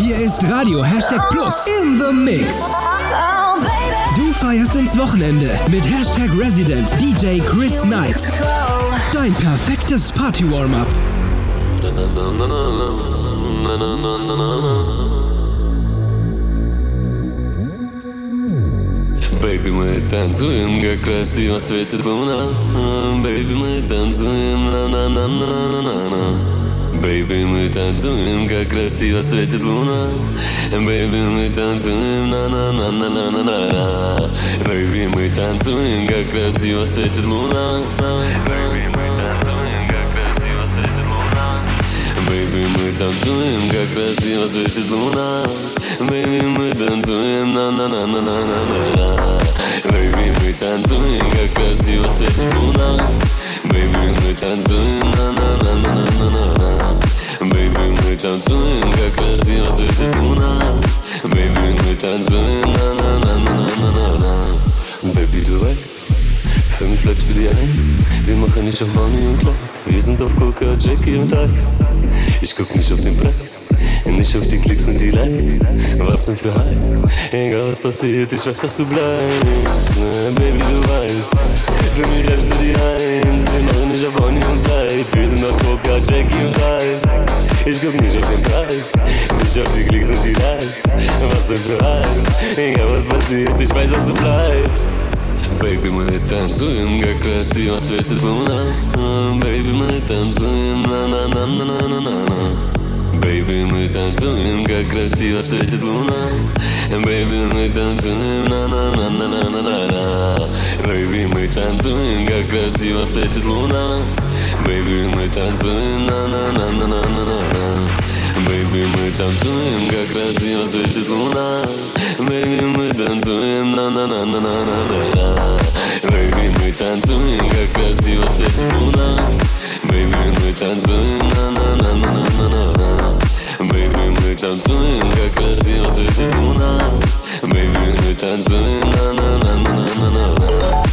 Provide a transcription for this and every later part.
Hier ist Radio Hashtag Plus in the Mix. Du feierst ins Wochenende mit Hashtag Resident DJ Chris Knight. Dein perfektes Party-Warm-Up. Baby, мы танцуем, как красиво светит луна Baby, мы танцуем, на-на-на-на-на-на Baby, мы танцуем, как красиво светит луна. Baby, мы танцуем, на-на-на-на-на-на-на. Baby, мы танцуем, как красиво светит луна. Baby, мы танцуем, как красиво светит луна. Baby, мы танцуем, как красиво светит луна. Baby, мы танцуем, на-на-на-на-на-на-на Baby, мы танцуем, как красиво светит луна Baby, мы танцуем, на-на-на-на-на-на Baby, мы танцуем, как красиво светит луна Baby, мы танцуем, на-на-на-на-на-на Baby, du weißt, für mich bleibst du die Eins Wir machen nicht auf Bonnie und Clyde Wir sind auf Coca, Jackie und Ice Ich guck nicht auf den Preis Nicht auf die Klicks und die Likes Was denn für Hype Egal was passiert, ich weiß, dass du bleibst Baby, du weißt Für mich bleibst du die Eins Wir machen nicht auf Bonnie und Clyde Wir sind auf Coca, Jackie und Ice Ich guck nicht auf den Preis Nicht auf die Klicks und die Likes Was denn für Hype Egal was passiert, ich weiß, dass du bleibst Baby, мы танцуем, как красиво светит луна Baby, мы танцуем, на-на-на-на-на-на-на Бэйби, мы танцуем, как красиво светит луна. Бэйби, мы танцуем, на на на на на на на на Бэйби, мы танцуем, как красиво светит луна. Бэйби, мы танцуем, на на на на на на на на Бэйби, мы танцуем, как красиво светит луна. Бэйби, мы танцуем, на на на на на на на на Бэйби, мы танцуем, как красиво светит луна. Baby, мы танцуем, на-на-на-на-на-на Baby, мы танцуем, как красиво светит луна. Baby, мы танцуем, на-на-на-на-на-на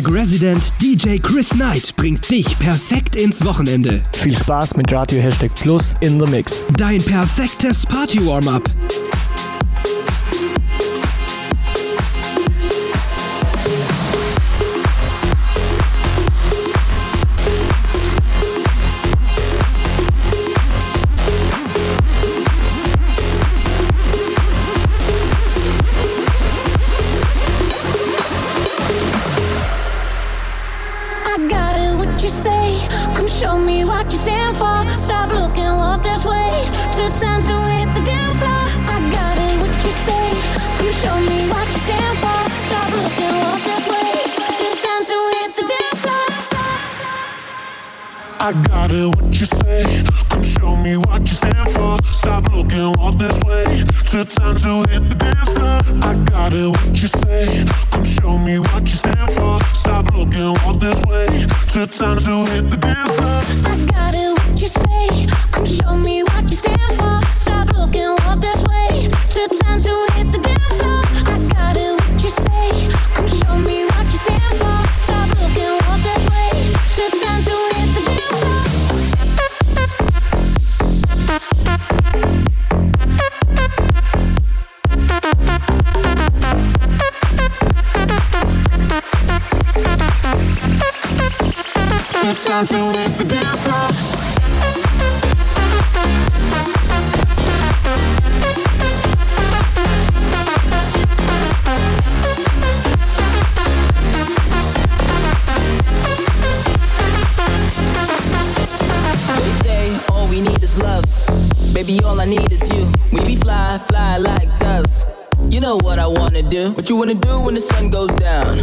Hashtag Resident DJ Chris Knight bringt dich perfekt ins Wochenende. Viel Spaß mit Radio Hashtag Plus in the Mix. Dein perfektes Party-Warm-Up. matter what you say, come show me what you stand for. Stop looking all this way. Took time to hit the dance floor. I got it, what you say, come show me what you stand to the dance floor. Baby, all I need is you. We be fly, fly like. You know what I wanna do. What you wanna do when the sun goes down?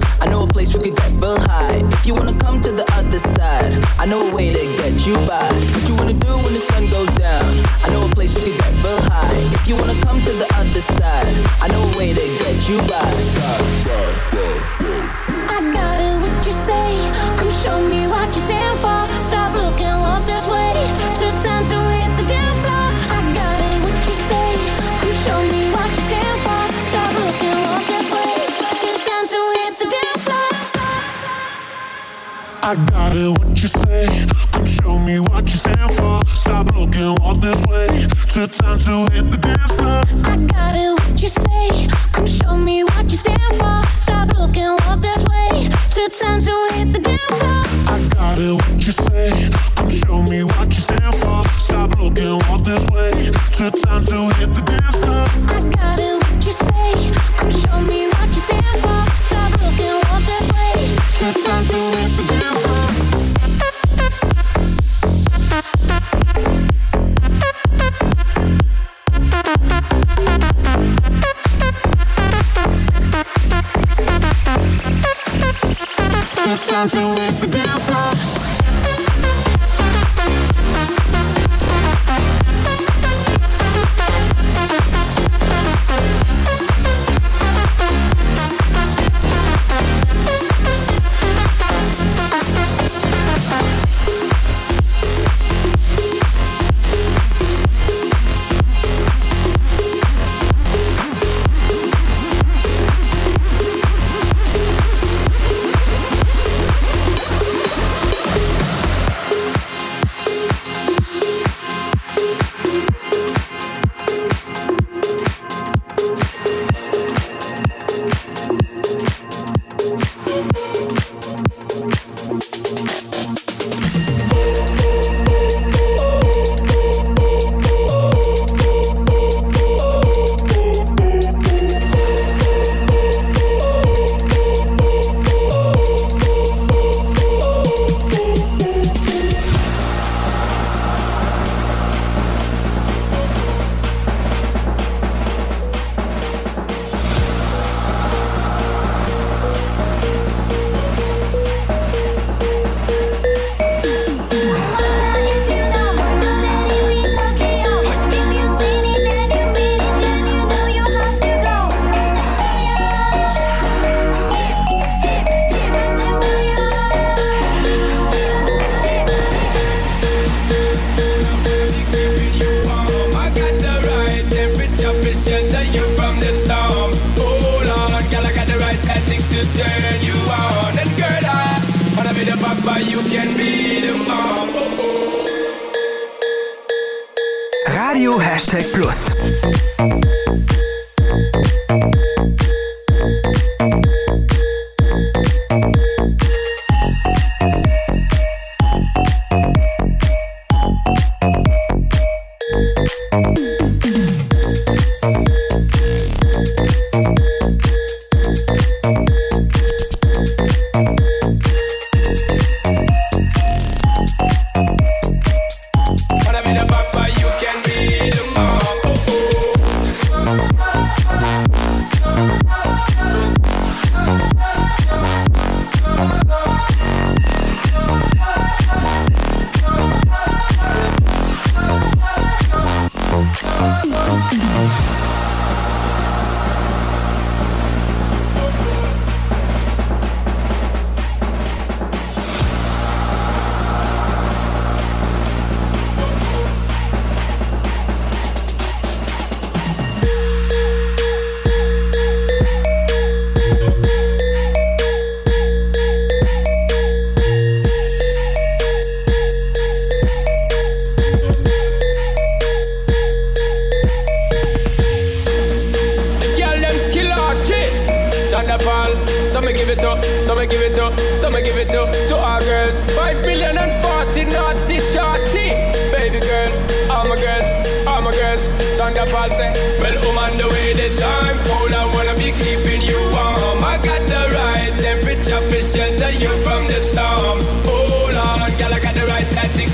Hashtag Plus.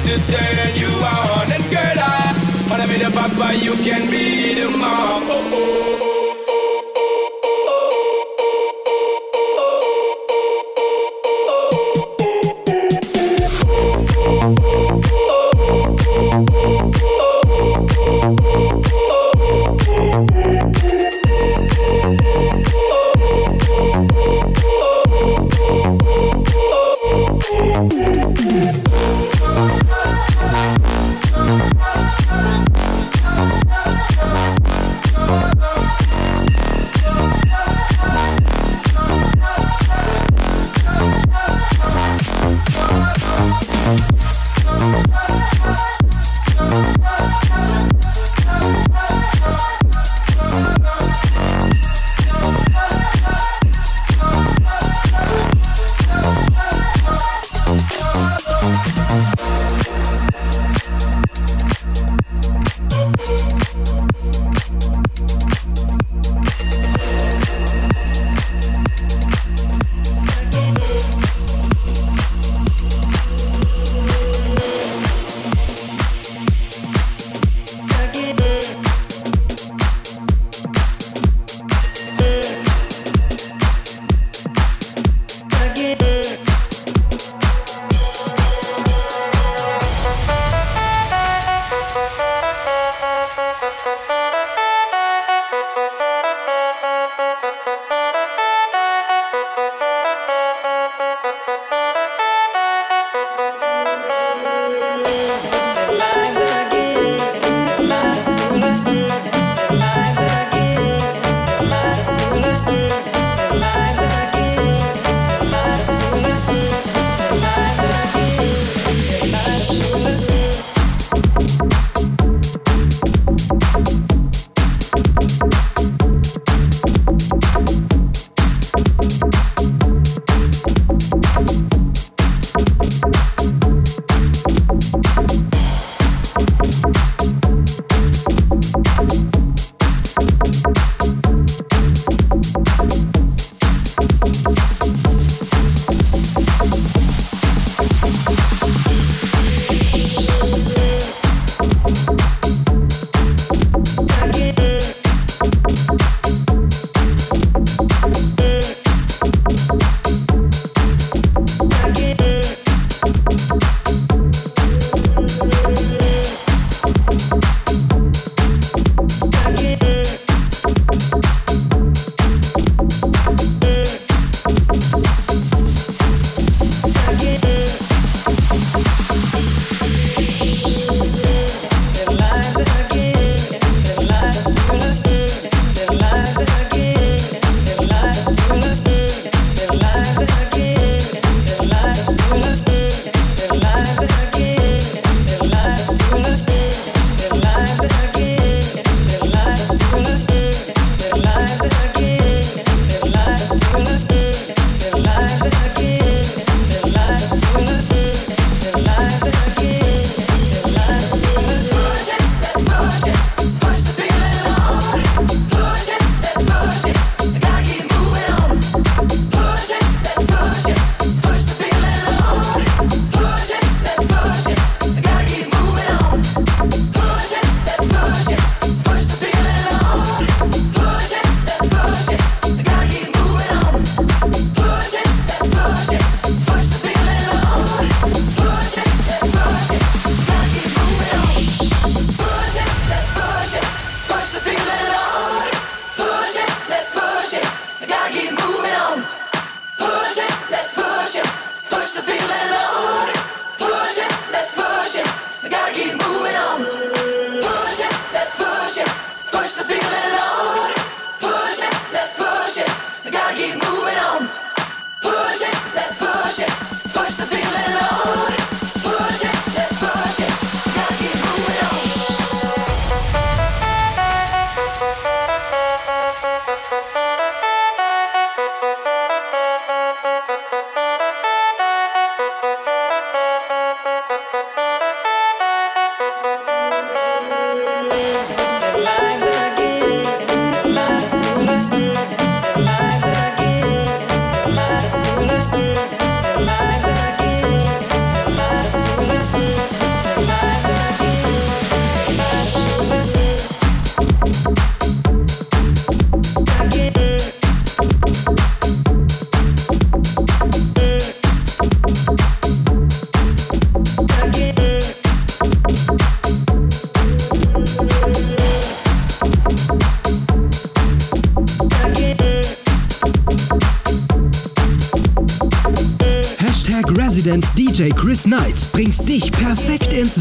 to turn you on. And girl, I wanna be the papa you can be.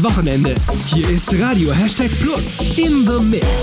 Wochenende. Hier ist Radio Hashtag Plus in the Mix.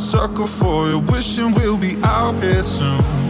sucker for you, wishing we'll be out here soon.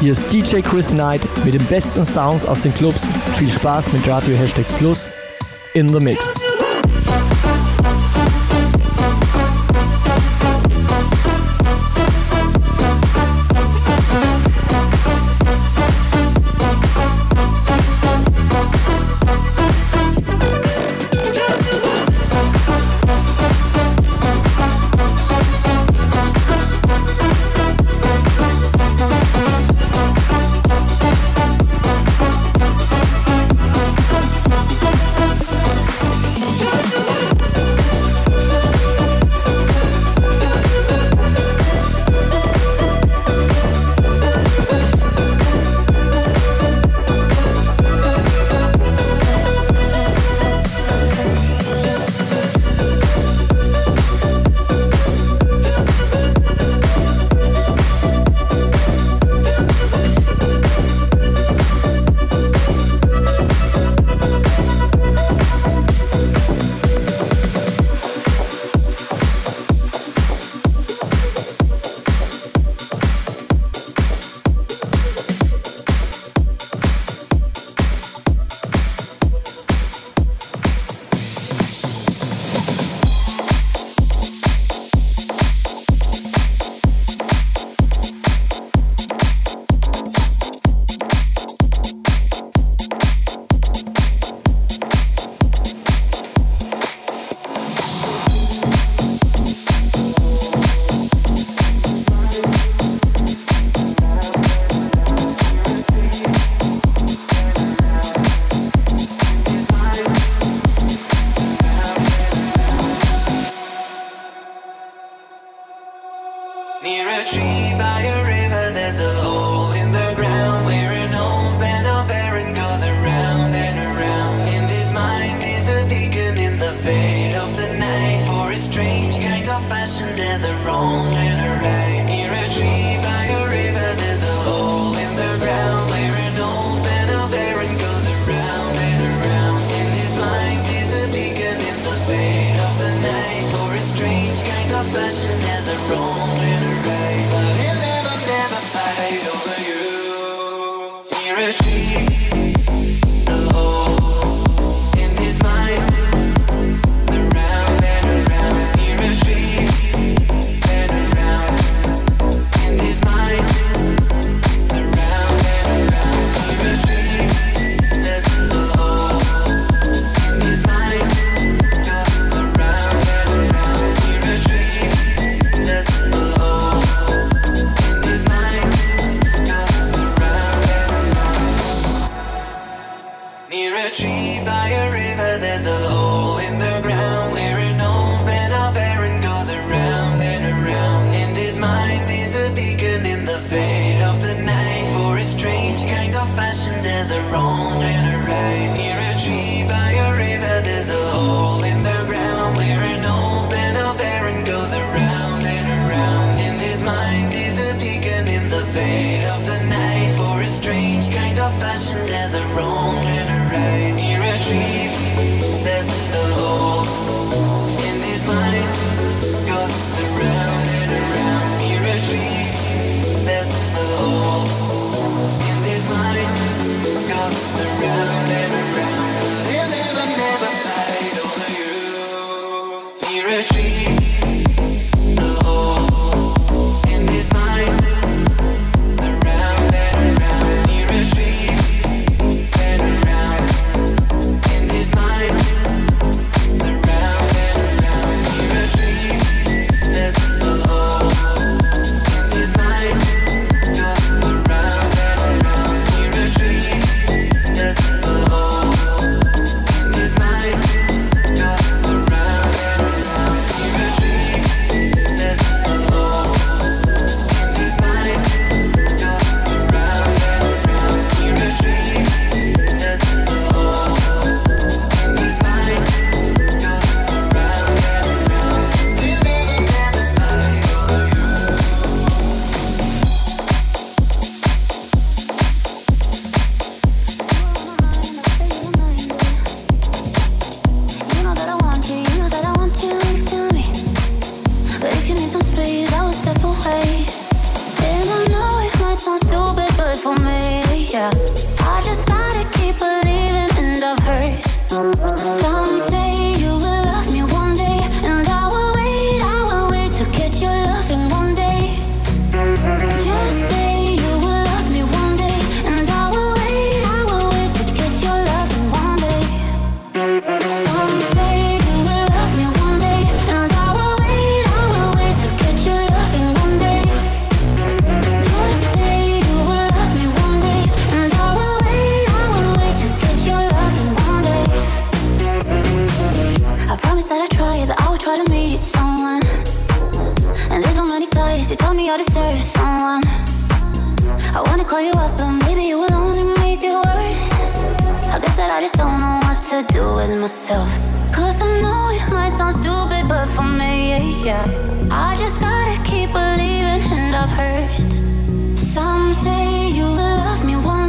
Hier ist DJ Chris Knight mit den besten Sounds aus den Clubs. Viel Spaß mit Radio Hashtag Plus in the Mix. but maybe it will only make it worse. I guess that I just don't know what to do with myself. Cause I know it might sound stupid, but for me, yeah, yeah. I just gotta keep believing, and I've heard some say you will love me one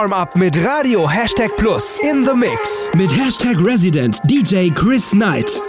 Warm-up mit Radio Hashtag Plus in the Mix. Mit Hashtag Resident DJ Chris Knight.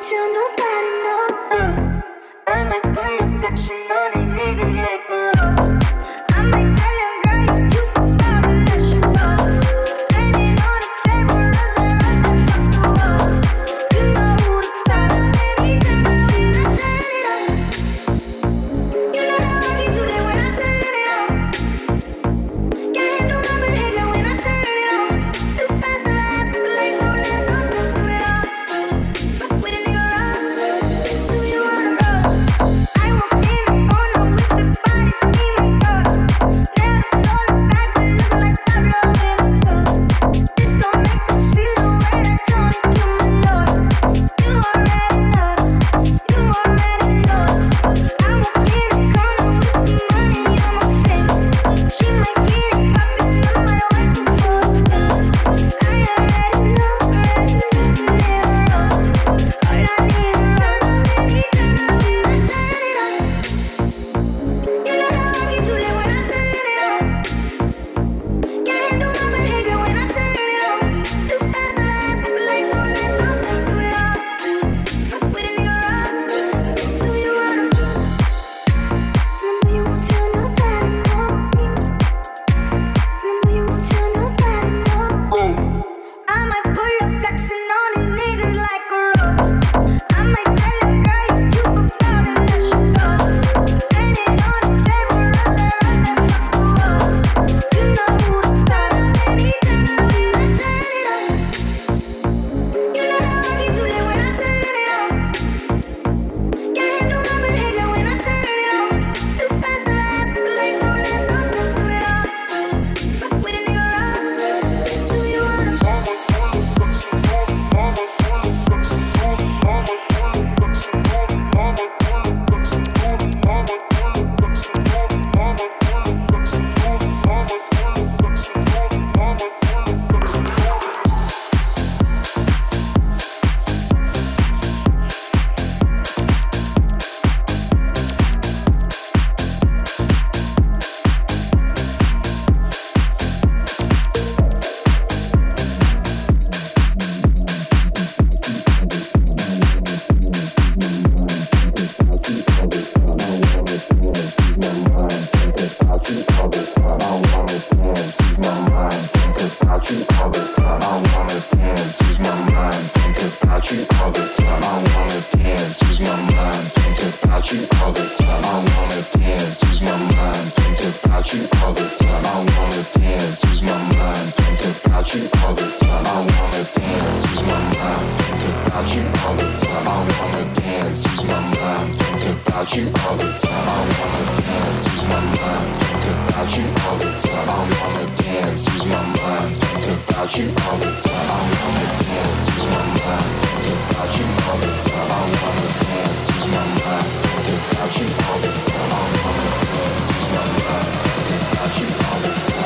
I wanna dance, use my mind, think about you all the time. I wanna dance, use my mind, think about you all the time. I wanna dance, use my mind, think about you all the time. I wanna dance, use my mind, think about you all the time. I wanna dance, use my mind, think about you all the time. I wanna dance, use my mind, think about you all the time.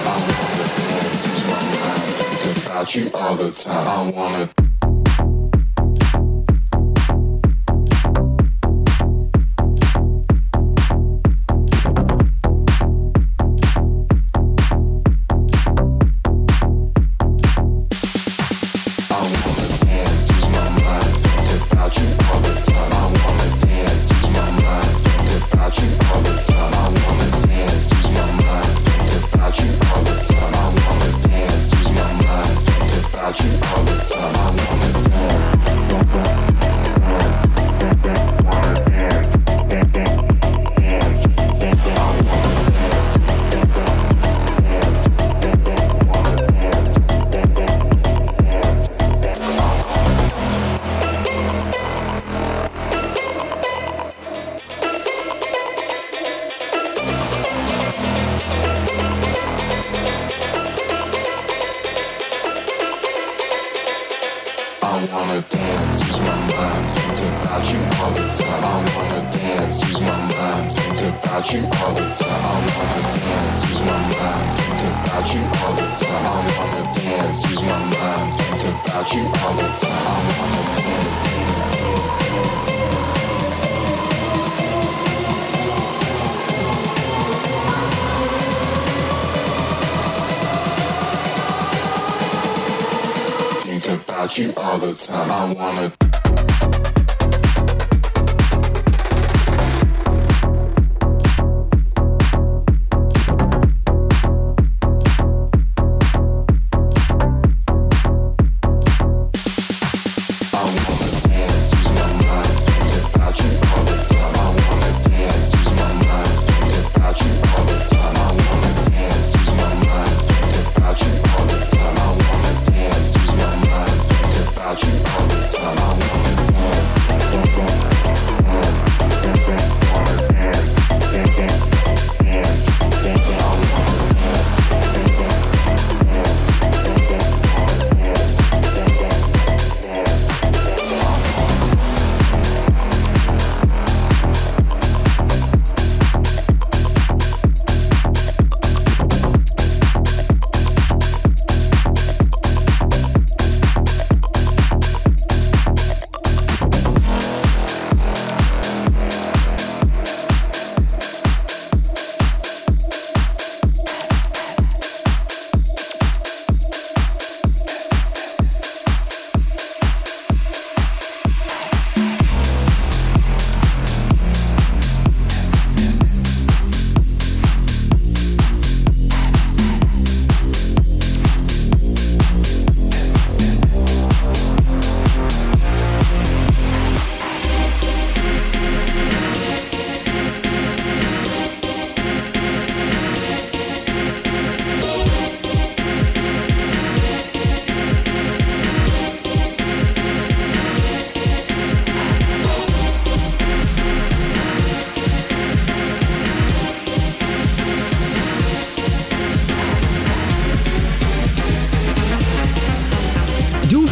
You all the time. I wanna you all the time. I wanna.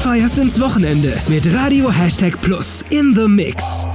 Feierst ins Wochenende mit Radio Hashtag Plus in the Mix.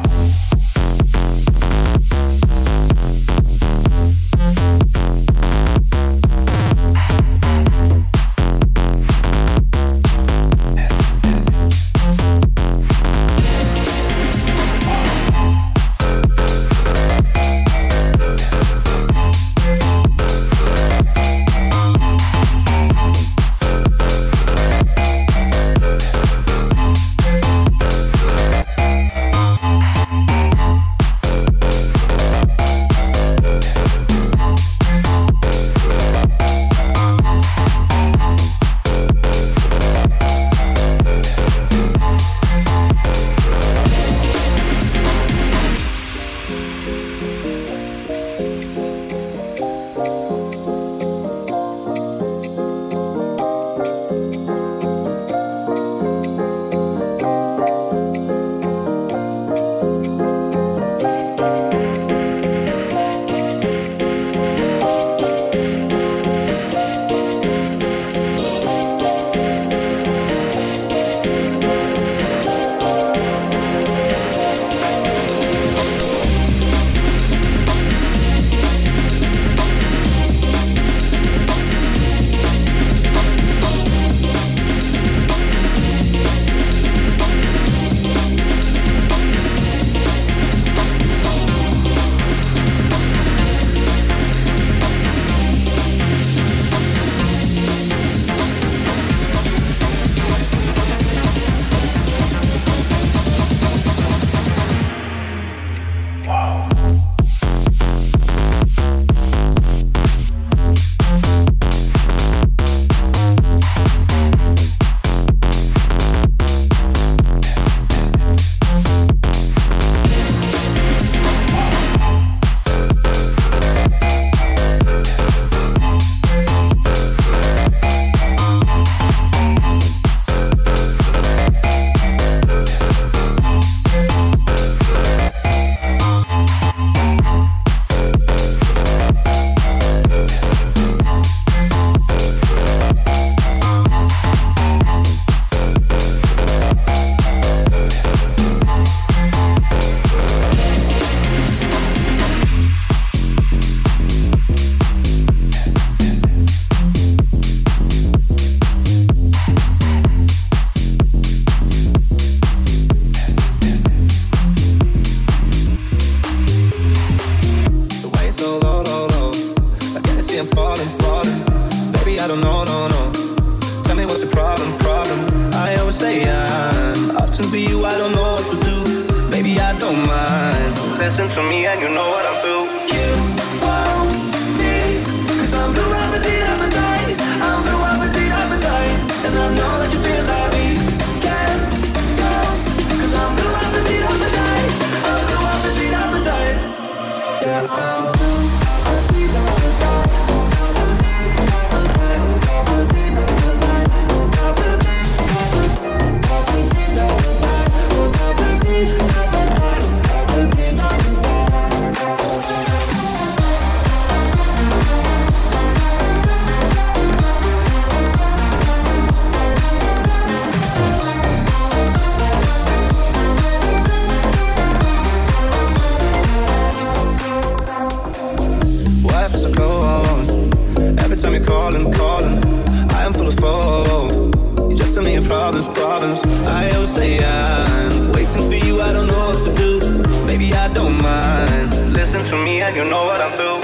problems, problems. I always say I'm waiting for you, I don't know what to do. Maybe I don't mind. Listen to me and you know what I'm through.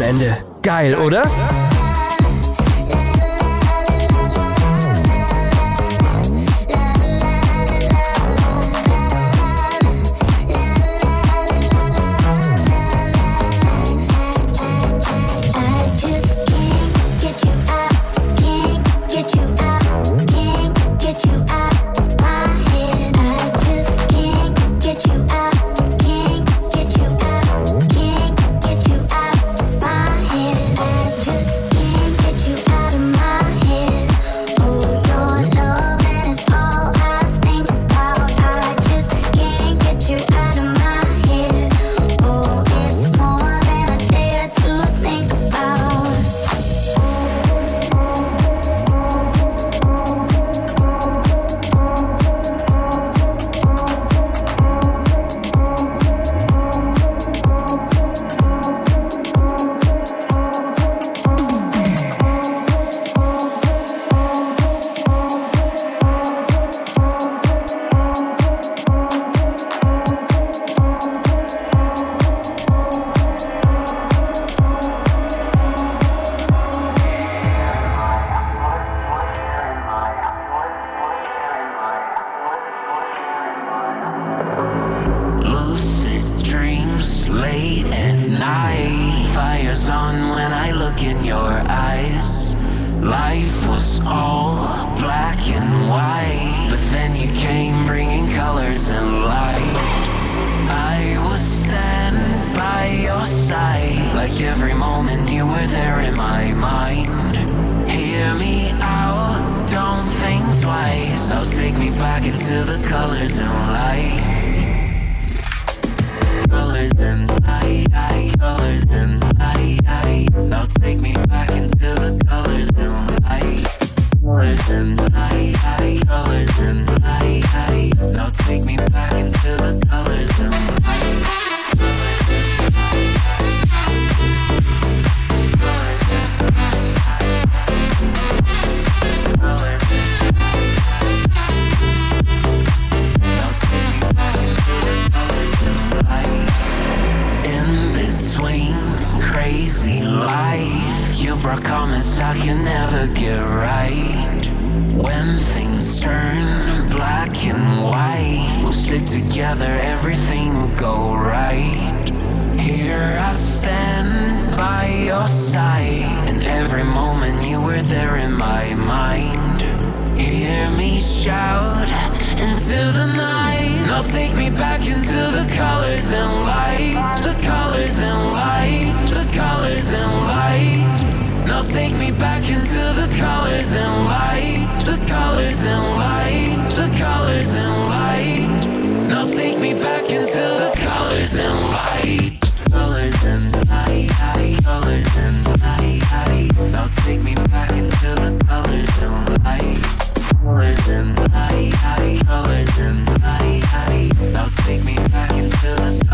Wochenende. swing, crazy life. You broke comments I can never get right. When things turn black and white, we'll stick together, everything will go right. Here I stand by your side, and every moment you were there in my mind. Hear me shout into the night. Now take me back into the colors and light, the colors and light, the colors and light. Now take me back into the colors and light, the colors and light, the colors and light. Now take me back into the colors and light. Colors and light, colors and light. Now take me back into the colors and light colors in my body, colors in my body. Now take me back into the